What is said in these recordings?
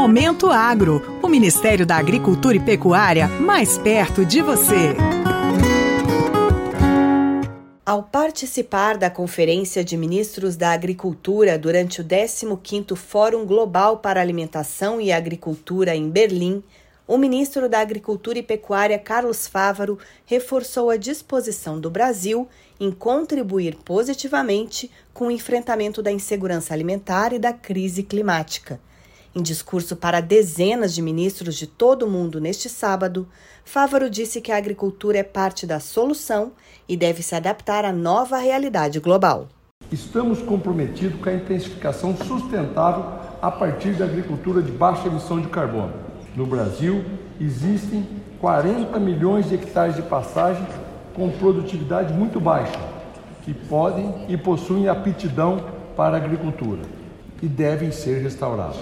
Momento Agro, o Ministério da Agricultura e Pecuária mais perto de você. Ao participar da Conferência de Ministros da Agricultura durante o 15º Fórum Global para Alimentação e Agricultura em Berlim, o ministro da Agricultura e Pecuária, Carlos Fávaro, reforçou a disposição do Brasil em contribuir positivamente com o enfrentamento da insegurança alimentar e da crise climática. Em discurso para dezenas de ministros de todo o mundo neste sábado, Fávaro disse que a agricultura é parte da solução e deve se adaptar à nova realidade global. Estamos comprometidos com a intensificação sustentável a partir da agricultura de baixa emissão de carbono no Brasil, existem 40 milhões de hectares de pastagem com produtividade muito baixa, que podem e possuem aptidão para a agricultura e devem ser restauradas,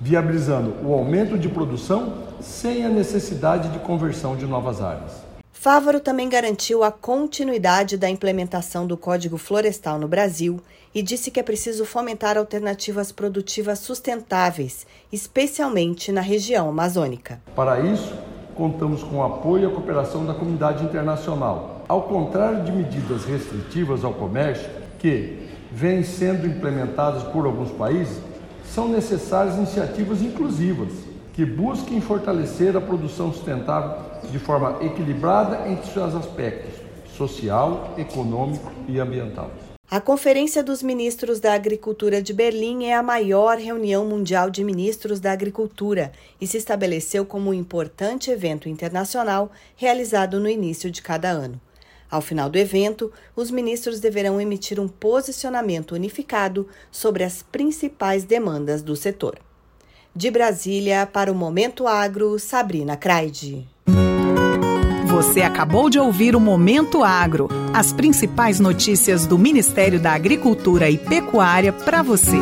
viabilizando o aumento de produção sem a necessidade de conversão de novas áreas. Fávaro também garantiu a continuidade da implementação do Código Florestal no Brasil e disse que é preciso fomentar alternativas produtivas sustentáveis, especialmente na região amazônica. Para isso, contamos com o apoio e a cooperação da comunidade internacional. Ao contrário de medidas restritivas ao comércio, que vêm sendo implementadas por alguns países, são necessárias iniciativas inclusivas que busquem fortalecer a produção sustentável de forma equilibrada entre seus aspectos social, econômico e ambiental. A Conferência dos Ministros da Agricultura de Berlim é a maior reunião mundial de ministros da agricultura e se estabeleceu como um importante evento internacional realizado no início de cada ano. Ao final do evento, os ministros deverão emitir um posicionamento unificado sobre as principais demandas do setor. De Brasília, para o Momento Agro, Sabrina Craide. Você acabou de ouvir o Momento Agro, as principais notícias do Ministério da Agricultura e Pecuária para você.